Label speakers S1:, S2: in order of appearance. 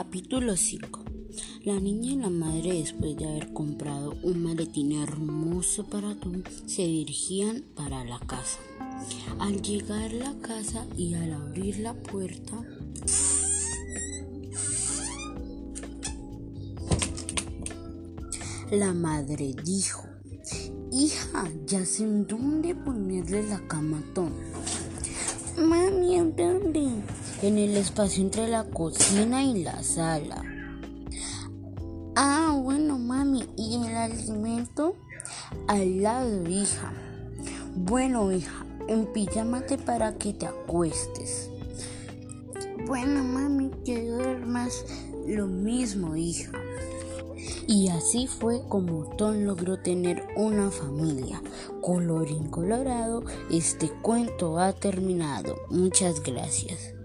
S1: Capítulo 5 La niña y la madre, después de haber comprado un maletín hermoso para Tom, se dirigían para la casa. Al llegar a la casa y al abrir la puerta, la madre dijo, Hija, ya sé en dónde ponerle la cama a Tom. Mami, ¿en dónde? En el espacio entre la cocina y la sala. Ah, bueno, mami. ¿Y el alimento? Al lado, hija. Bueno, hija, empillámate para que te acuestes. Bueno, mami, que duermas lo mismo, hija. Y así fue como Tom logró tener una familia. Colorín colorado, este cuento ha terminado. Muchas gracias.